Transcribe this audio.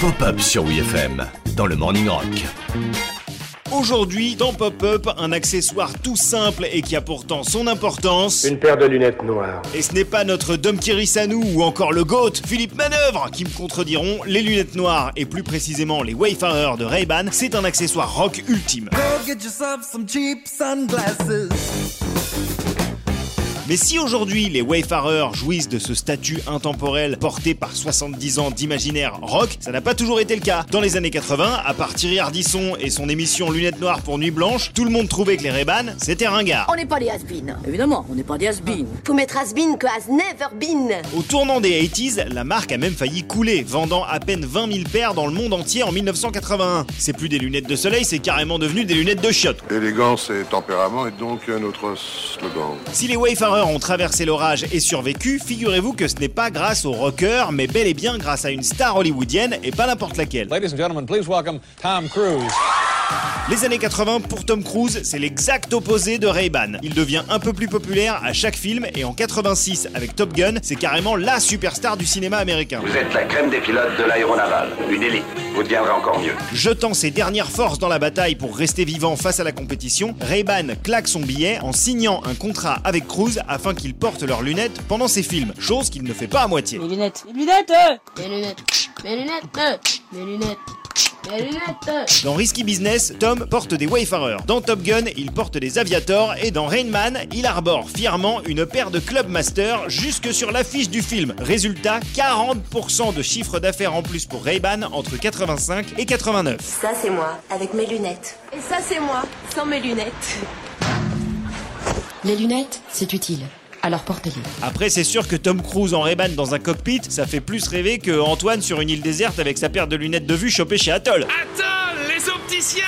Pop-up sur WFM dans le Morning Rock. Aujourd'hui, dans Pop-Up, un accessoire tout simple et qui a pourtant son importance. Une paire de lunettes noires. Et ce n'est pas notre Dom Kirisanou ou encore le GOAT, Philippe Manœuvre, qui me contrediront. Les lunettes noires, et plus précisément les Wayfarers de Ray-Ban, c'est un accessoire rock ultime. Mais si aujourd'hui les Wayfarers jouissent de ce statut intemporel porté par 70 ans d'imaginaire rock, ça n'a pas toujours été le cas. Dans les années 80, à part Thierry Ardisson et son émission Lunettes Noires pour Nuit Blanche, tout le monde trouvait que les ray c'était ringard. On n'est pas des has Évidemment, on n'est pas des has Faut mettre has que has never been. Au tournant des 80s, la marque a même failli couler, vendant à peine 20 000 paires dans le monde entier en 1981. C'est plus des lunettes de soleil, c'est carrément devenu des lunettes de chiottes. Élégance et tempérament est donc notre slogan. Si les Wayfarers ont traversé l'orage et survécu, figurez-vous que ce n'est pas grâce aux rockers, mais bel et bien grâce à une star hollywoodienne et pas n'importe laquelle. Ladies and gentlemen, please welcome Tom Cruise. Les années 80 pour Tom Cruise, c'est l'exact opposé de Ray-Ban. Il devient un peu plus populaire à chaque film et en 86 avec Top Gun, c'est carrément la superstar du cinéma américain. Vous êtes la crème des pilotes de l'aéronaval, une élite. Vous deviendrez encore mieux. Jetant ses dernières forces dans la bataille pour rester vivant face à la compétition, Ray-Ban claque son billet en signant un contrat avec Cruise afin qu'il porte leurs lunettes pendant ses films, chose qu'il ne fait pas à moitié. Mes lunettes, mes lunettes, mes lunettes, mes lunettes, mes lunettes. Dans Risky Business, Tom porte des Wayfarers. Dans Top Gun, il porte des Aviators. Et dans Rain Man, il arbore fièrement une paire de Clubmaster jusque sur l'affiche du film. Résultat, 40% de chiffre d'affaires en plus pour Ray-Ban entre 85 et 89. Ça, c'est moi, avec mes lunettes. Et ça, c'est moi, sans mes lunettes. Les lunettes, c'est utile alors portez-les. Après, c'est sûr que Tom Cruise en Ray-Ban dans un cockpit, ça fait plus rêver que Antoine sur une île déserte avec sa paire de lunettes de vue chopée chez Atoll. Atoll, les opticiens